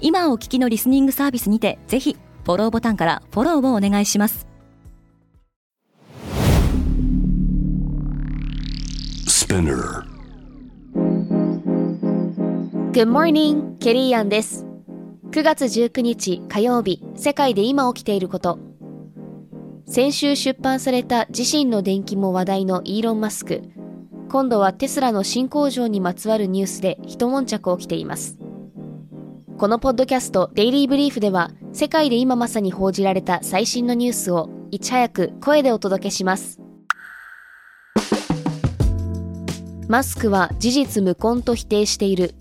今お聞きのリスニングサービスにてぜひフォローボタンからフォローをお願いします Spinner. Good morning, ケリーアンです。9月19日火曜日、世界で今起きていること。先週出版された自身の電気も話題のイーロン・マスク。今度はテスラの新工場にまつわるニュースで一悶着起きています。このポッドキャストデイリーブリーフでは世界で今まさに報じられた最新のニュースをいち早く声でお届けします。マスクは事実無根と否定している。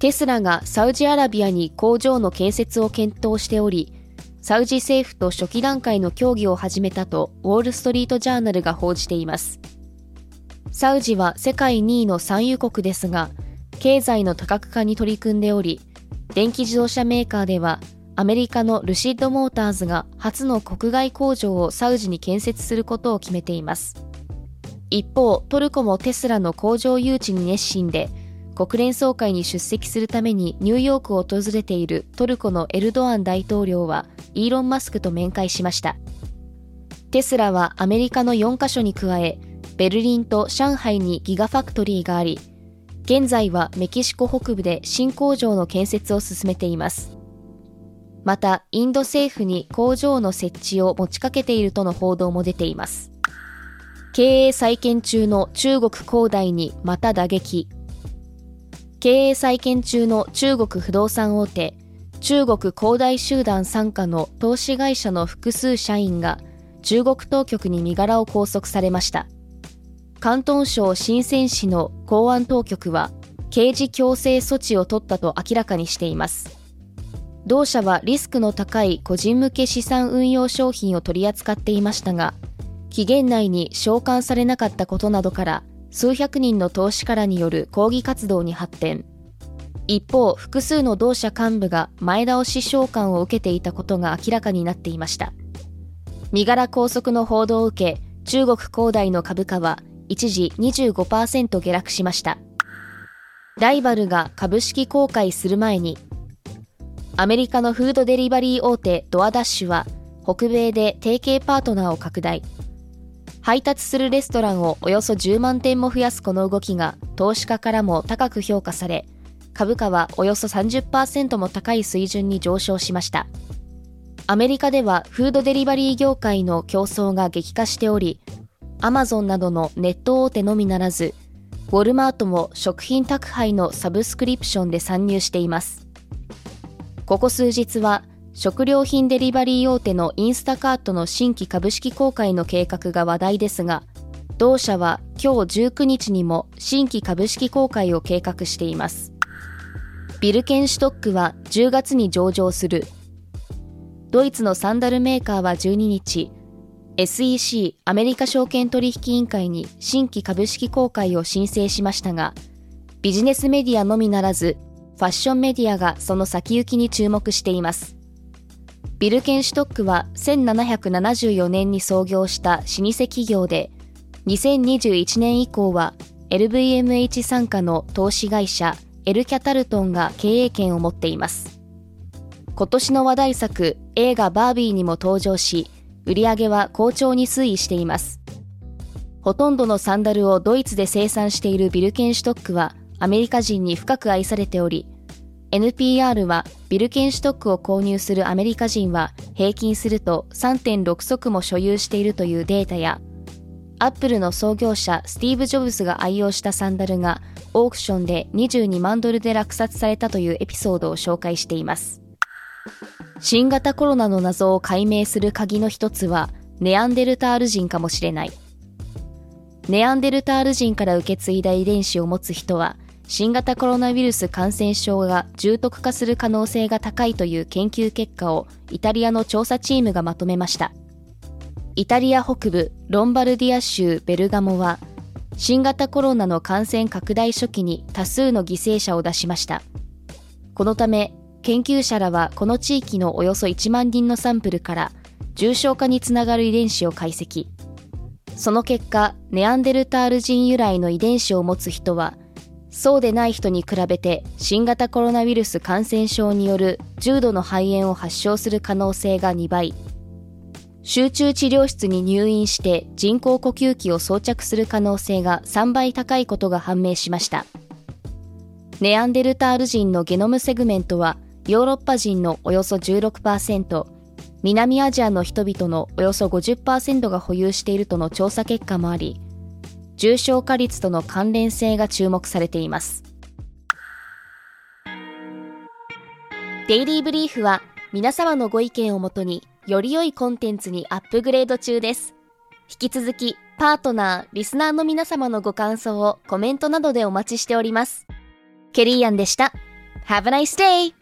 テスラがサウジアラビアに工場の建設を検討しており、サウジ政府と初期段階の協議を始めたとウォール・ストリート・ジャーナルが報じています。サウジは世界2位の産油国ですが、経済の多角化に取り組んでおり、電気自動車メーカーでは、アメリカのルシッド・モーターズが初の国外工場をサウジに建設することを決めています。一方、トルコもテスラの工場誘致に熱心で、国連総会に出席するためにニューヨークを訪れているトルコのエルドアン大統領は、イーロン・マスクと面会しました。テスラはアメリカの4カ所に加え、ベルリンと上海にギガファクトリーがあり、現在はメキシコ北部で新工場の建設を進めています。また、インド政府に工場の設置を持ちかけているとの報道も出ています。経営再建中の中国恒大にまた打撃。経営再建中の中国不動産大手、中国恒大集団傘下の投資会社の複数社員が中国当局に身柄を拘束されました。広東省深セン市の公安当局は刑事強制措置を取ったと明らかにしています。同社はリスクの高い個人向け資産運用商品を取り扱っていましたが、期限内に召喚されなかったことなどから数百人の投資家らによる抗議活動に発展一方複数の同社幹部が前倒し召喚を受けていたことが明らかになっていました身柄拘束の報道を受け中国恒大の株価は一時25%下落しました。ライバルが株式公開する前にアメリカのフードデリバリー大手ドアダッシュは北米で提携パートナーを拡大。配達するレストランをおよそ10万店も増やすこの動きが投資家からも高く評価され株価はおよそ30%も高い水準に上昇しました。アメリカではフードデリバリー業界の競争が激化しておりアマゾンなどのネット大手のみならずウォルマートも食品宅配のサブスクリプションで参入していますここ数日は食料品デリバリー大手のインスタカートの新規株式公開の計画が話題ですが、同社は今日19日にも新規株式公開を計画しています。ビルケンシュトックは10月に上場する。ドイツのサンダルメーカーは12日、SEC アメリカ証券取引委員会に新規株式公開を申請しましたが、ビジネスメディアのみならず、ファッションメディアがその先行きに注目しています。ビルケンシュトックは1774年に創業した老舗企業で、2021年以降は LVMH 傘下の投資会社エルキャタルトンが経営権を持っています。今年の話題作映画バービーにも登場し、売上は好調に推移しています。ほとんどのサンダルをドイツで生産しているビルケンシュトックはアメリカ人に深く愛されており、NPR はビルケンシュトックを購入するアメリカ人は平均すると3.6足も所有しているというデータや、アップルの創業者スティーブ・ジョブズが愛用したサンダルがオークションで22万ドルで落札されたというエピソードを紹介しています。新型コロナの謎を解明する鍵の一つはネアンデルタール人かもしれない。ネアンデルタール人から受け継いだ遺伝子を持つ人は新型コロナウイルス感染症が重篤化する可能性が高いという研究結果をイタリアの調査チームがまとめましたイタリア北部ロンバルディア州ベルガモは新型コロナの感染拡大初期に多数の犠牲者を出しましたこのため研究者らはこの地域のおよそ1万人のサンプルから重症化につながる遺伝子を解析。その結果ネアンデルタール人由来の遺伝子を持つ人はそうでない人に比べて新型コロナウイルス感染症による重度の肺炎を発症する可能性が2倍。集中治療室に入院して人工呼吸器を装着する可能性が3倍高いことが判明しました。ネアンデルタール人のゲノムセグメントはヨーロッパ人のおよそ16%南アジアの人々のおよそ50%が保有しているとの調査結果もあり重症化率との関連性が注目されています。デイリーブリーフは皆様のご意見をもとにより良いコンテンツにアップグレード中です。引き続きパートナーリスナーの皆様のご感想をコメントなどでお待ちしております。ケリーアンでした。Have a nice day!